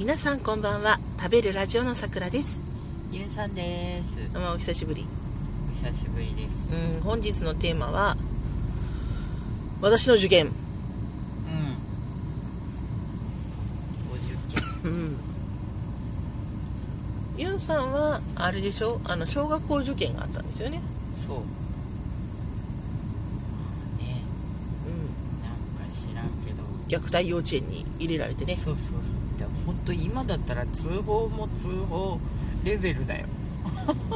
皆さんこんばんは。食べるラジオのさくらです。ゆうさんです。どうもお久しぶり。お久しぶりです。うん本日のテーマは私の受験。うん。お受験。うん。ユンさんはあれでしょ？あの小学校受験があったんですよね。そう。ね。うん。なんか知らんけど。虐待幼稚園に入れられてね。そうそうそうだ本当今だったら通報も通報レベルだよ。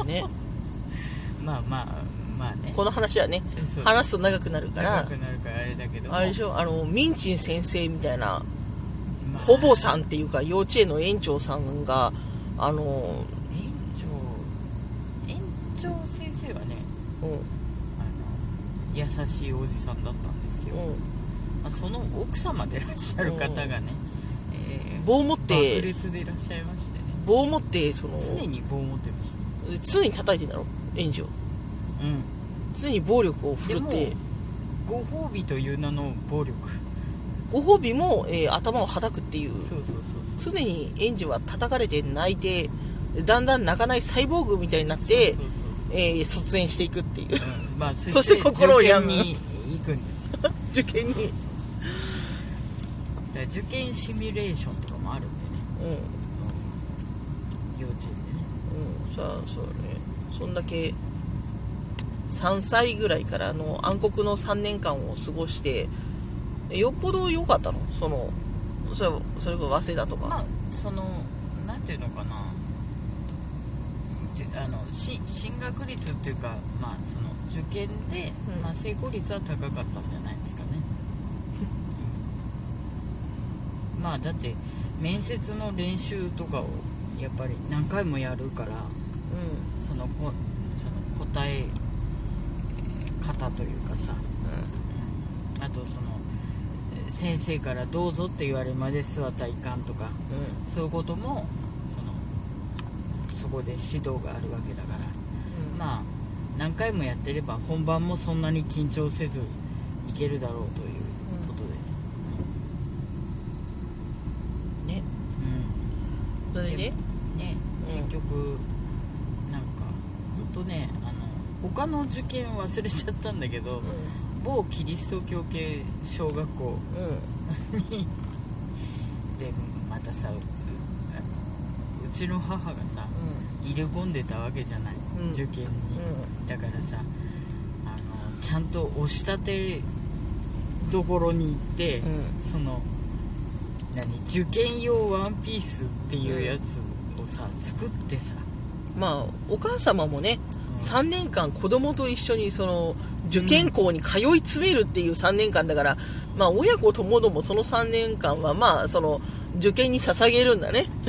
ね。まあまあまあね。この話はね話すと長くなるから。長くなるからあれだけど。もあれでしょ？あのミンチン先生みたいなまあほぼさんっていうか幼稚園の園長さんがあの園長園長先生はねうん。あの優しいおじさんだったんですよ、うん。まあ、その奥様でいらっしゃる方がね、えー棒持っ爆て裂でいらっしゃいましてね棒持ってその常に棒を持ってまし常に叩いてんだろ？園児をたうん。常に暴力を振るって。でご褒美という名の暴力。ご褒美も、えー頭をはたくっていう。そうそうそう常に園児は叩かれて泣いてだんだん泣かないサイボーグみたいになってそうそうそうそう。えー卒園していくっていう。うん。まあ そして心を病む。に行くんですよ。受験に受験シミュレーションとかもあるんでね、うん。うん。幼稚園でね。うんさあそうね。そんだけ3歳ぐらいからあの暗黒の3年間を過ごしてよっぽど良かったの？そのそれそれこそ早稲田とか、まあそのなんていうのかな。じあのし進学率っていうかまあその受験で、うん。まあ、成功率は高かったんじゃないですかね、うんまあだって面接の練習とかをやっぱり何回もやるからうそのこその答え方というかさ、んうん。あとそのえー先生から「どうぞ」って言われるまで座ったらいかんとかうん。そういうこともそのそこで指導があるわけだから。うん。まあ何回もやってれば本番もそんなに緊張せずいけるだろうということでねうん、それでねねうん。結局なんかほんとねあの他の受験忘れちゃったんだけど某キリスト教系小学校うん。うんにでまたさうちの母がさ入れ込んでたわけじゃない、うん。受験に、うだからさあのちゃんと押し立てどころに行って、ん。その何？受験用ワンピースっていうやつをさ作ってさ、まあお母様もねうん。3年間子供と一緒にその受験校に通い詰めるっていう3年間だから、まあ親子ともどもその3年間はまあその受験に捧げるんだね。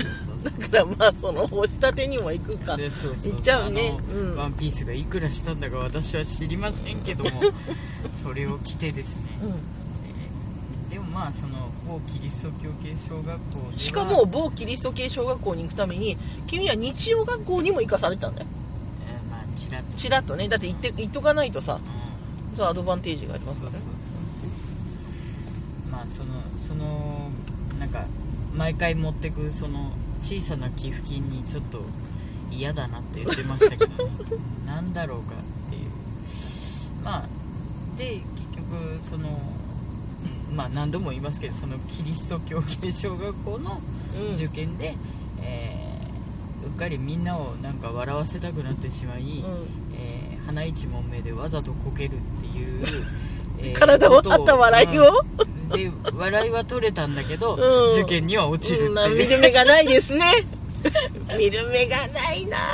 だからまあその押し立てにも行くか。行っちゃうね。うん。ワンピースがいくらしたんだか私は知りませんけども それを着てですね、うんまあその某キリスト教系小学校ではしかも某キリスト系小学校に行くために君は日曜学校にも行かされたんだよ。えーまあちらっと。ちらっとね。だって行って行っとかないとさうん。そうアドバンテージがありますから。ねまあそのそのなんか毎回持ってくその小さな寄付金にちょっと嫌だなって言ってましたけどね。なんだろうかっていう。まあで結局そのまあ何度も言いますけどそのキリスト教系小学校のうん。受験で、えーうっかりみんなをなんか笑わせたくなってしまい、うん。えー鼻一問目でわざとこけるっていう、えー体を張った笑いを？うん。で笑いは取れたんだけど、うん。受験には落ちるってう。ん。まあいう、見る目がないですね。見る目がないな。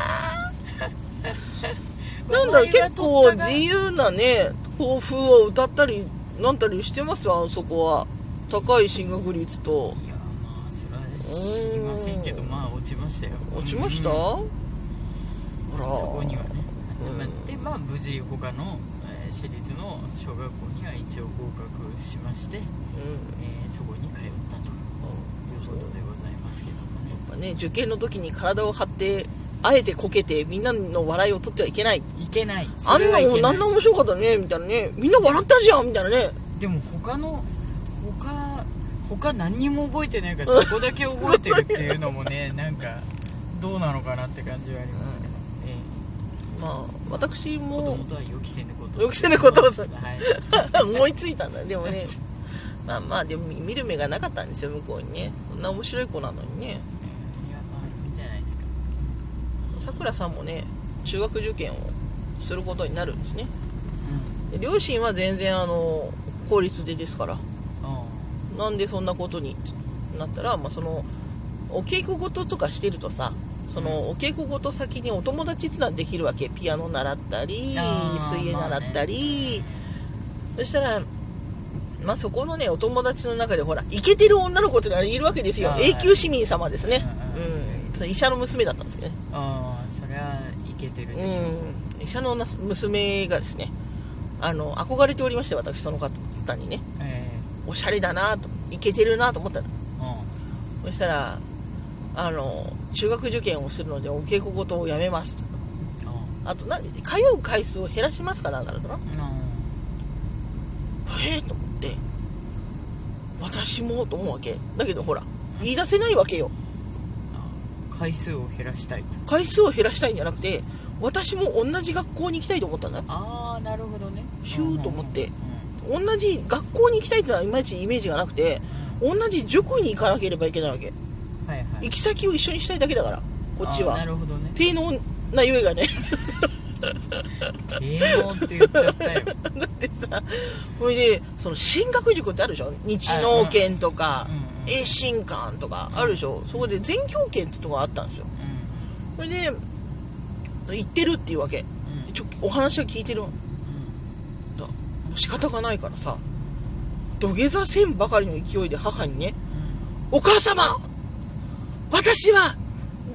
なんだろう結構自由なね抱負を歌ったりなんたりしてます？よあそこは。高い進学率と。いやまあそれは知りませんけどまあ落ちましたよ。落ちました、うん。ほら。そこにはね、うん。でまあ無事他の、えー私立の小学校には一応合格しまして、うん。えーそこに通ったということでございますけどもね。やっぱね受験の時に体を張ってあえてこけてみんなの笑いを取ってはいけないいけない。あんなもんそれはいけな面白かったね？みたいなね。みんな笑ったじゃん！みたいなね。でも他の他他何にも覚えてないからそこだけ覚えてるっていうのもね なんかどうなのかなって感じはありますけど、えまあ私え子も供とは予期せぬこと。予期せぬことをはい。思いついたんだでもね。まあまあでも見る目がなかったんですよ向こうにね。こんな面白い子なのにね。いやまあいいんじゃないですか。さくらさんもね中学受験をすることになるんですね。うで両親は全然あの公立でですから。ん。あなんでそんなことになったら、まあ、そのお稽古事とかしてるとさそのお稽古事先にお友達つなできるわけ。ピアノ習ったり水泳習ったり、そしたら、まあ、そこのねお友達の中でほらイケてる女の子ってのはいるわけですよ。永久市民様ですね。うんそれ医者の娘だったんですけどね。ああそりゃいけてるでしょ。うん医者のな娘がですねあの憧れておりまして私その方にね。えおしゃれだなとイケてるなと思ったの。えうん。そしたらあの中学受験をするのでお稽古事をやめますと。ああとな通う回数を減らしますかなんかだったなあええと思って。私もと思うわけ。だけどほら言い出せないわけよ。あ回数を減らしたいと。回数を減らしたいんじゃなくて私も同じ学校に行きたいと思ったんだ。よああなるほどね。ヒューと思って。うんうん同じ学校に行きたいってのはいまいちイメージがなくて同じ塾に行かなければいけないわけ。うんはいはい。行き先を一緒にしたいだけだからこっちあーなはるほどね。低能なゆえがね。芸能って言っちゃったよ。だってさそれでその進学塾ってあるでしょ？日農研とかうんうん栄新館とかあるでしょ？そこで全教研ってとこがあったんですよ。うそれで行ってるっていうわけ。んうん。ちょお話は聞いてる。のうん。だもう仕方がないからさ。土下座せんばかりの勢いで母にね「お母様私は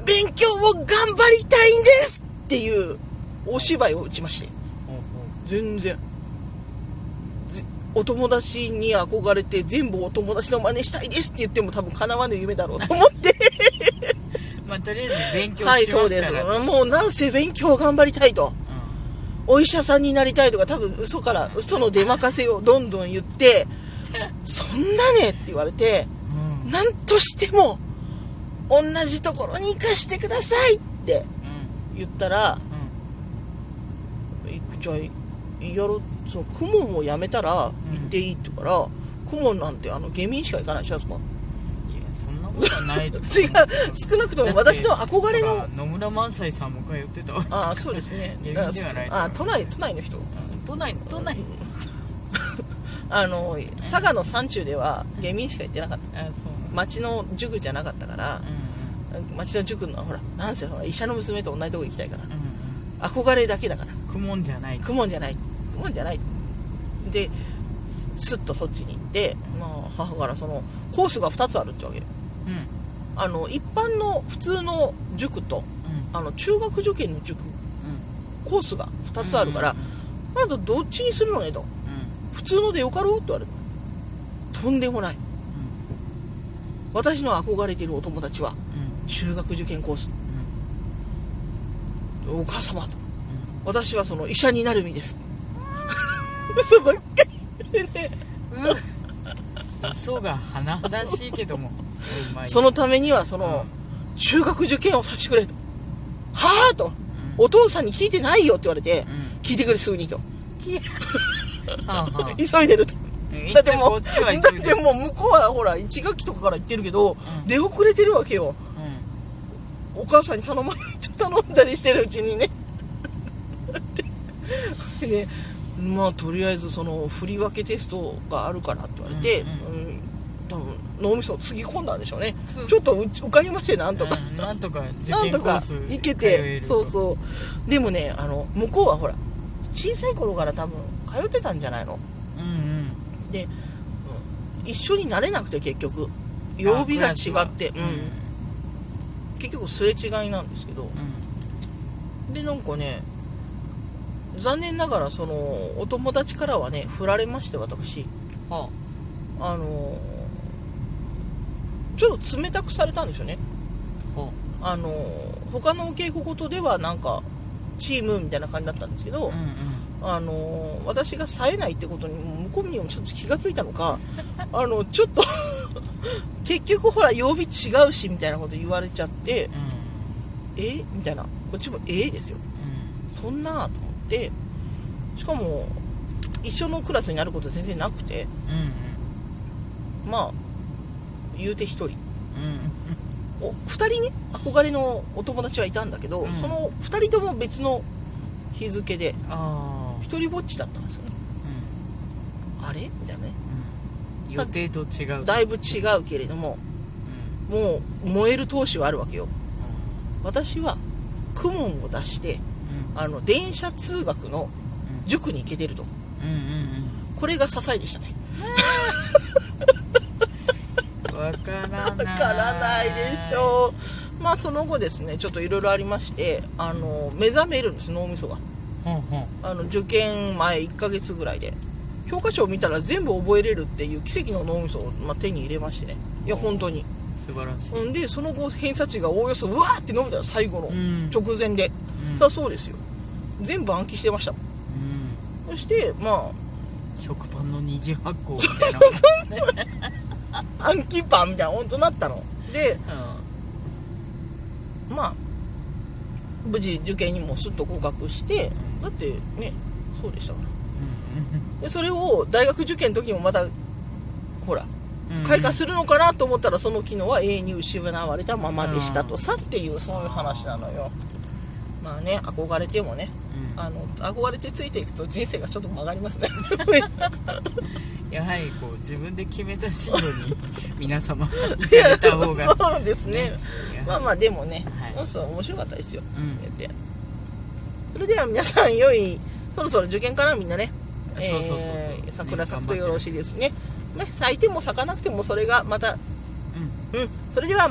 勉強を頑張りたいんです!」っていうお芝居を打ちまして。全然。ぜお友達に憧れて全部お友達の真似したいですって言っても多分叶わぬ夢だろうと思って。まあとりあえず勉強しはいますから。そうです。もうなんせ勉強を頑張りたいと。お医者さんになりたいとか多分嘘から嘘の出まかせをどんどん言って そんなねって言われてうん。としても同じところに行かしてくださいって言ったらうん。いじゃあやろそのクモンをやめたら行っていいって言うから、クモンなんてあの下民しか行かないでしょない違う。少なくとも私の憧れの野村萬斎さんも通ってた。わああそうですね。下民ではない。ああ都内都内の人。都内都内。あの佐賀の山中では下民しか行ってなかった。町の塾じゃなかったからうん町の塾のほらなんせほら医者の娘と同じとこ行きたいから。うんうん。憧れだけだから。うん苦悶じゃない。クモンじゃない。クモンじゃない。でスッとそっちに行って、まあ、母からそのコースが2つあるってわけ。うんあの一般の普通の塾とうん。あの中学受験の塾うん。コースが2つあるから、うんあなたどっちにするのねと。うん。普通のでよかろうって言われたとんでもない。私の憧れているお友達は中学受験コース。うん。お母様と。私はその医者になる身です。嘘ばっかりねうん嘘が甚だしいけども。そのためにはその中学受験をさせてくれと。はあと。お父さんに聞いてないよって言われてうん。聞いてくれすぐにと。急いでると。うん。だってもうだってもう向こうはほら1学期とかから行ってるけど、ん。出遅れてるわけよ。うお母さんに頼ま頼んだりしてるうちにね。でねまあとりあえずその振り分けテストがあるからって言われて、うん。うん多分脳みそをつぎ込んだんでしょうね。ちょっとうち受かりましてなんとか、んなんとか 受なんとか験コース行けてそうそう。でもねあの向こうはほら小さい頃から多分通ってたんじゃないの？うんうん。で、うん一緒になれなくて結局。曜日が違って、うん、結局すれ違いなんですけど。うん。でなんかね残念ながらそのお友達からはね振られまして私。はあのちょっと冷たくされたんですよね。あはあの他のお稽古事ではなんかチームみたいな感じだったんですけど、あうんうん。あの私が冴えないってことに向こうにもちょっと気がついたのか あのちょっと 結局ほら曜日違うしみたいなこと言われちゃってえ？みたいな。こっちもえですよ。うん。そんなと思ってしかも一緒のクラスになること全然なくて。うん。まあ言うて1人。うん。うんお2人ね憧れのお友達はいたんだけど、うん。その2人とも別の日付で一人ぼっちだったんですよね。あれ？みたいなね。うん。予定と違う。だいぶ違うけれどもうんもう燃える闘志はあるわけよ。う私は公文を出してん。あの電車通学の塾に行けてると。うんうんこれが支えでしたね。うん わからない。わからないでしょう。まあその後ですねちょっといろいろありましてあの目覚めるんです脳みそが。あの受験前1ヶ月ぐらいで。教科書を見たら全部覚えれるっていう奇跡の脳みそを、まあ、手に入れましてね。いや本当に。素晴らしい。うんでその後偏差値がおおよそうわーって伸びたら最後の。うん。直前で、うん。さあそうですよ。全部暗記してましたうん。そしてま食パンの二次発酵みたいなあ暗記パンみたいな本当なったの。でまあ無事受験にもすっと合格してうん。だってねそうでしたから。うん。でそれを大学受験の時もまたほらうん。開花するのかなと思ったらその機能は永遠に失われたままでしたと。さっていうそういう話なのよ。まあね憧れてもね。うん。あの憧れてついていくと人生がちょっと曲がりますね やはりこう自分で決めた進路に皆様行かれた方が そうですね。やまあまあでもね、はい。そう面白かったですよ、うん。それでは皆さん良いそろそろ受験からみんなね。そうそうそうそう。えーね桜咲くとよろしいですね。ね咲いても咲かなくてもそれがまたうん。うん。それではまた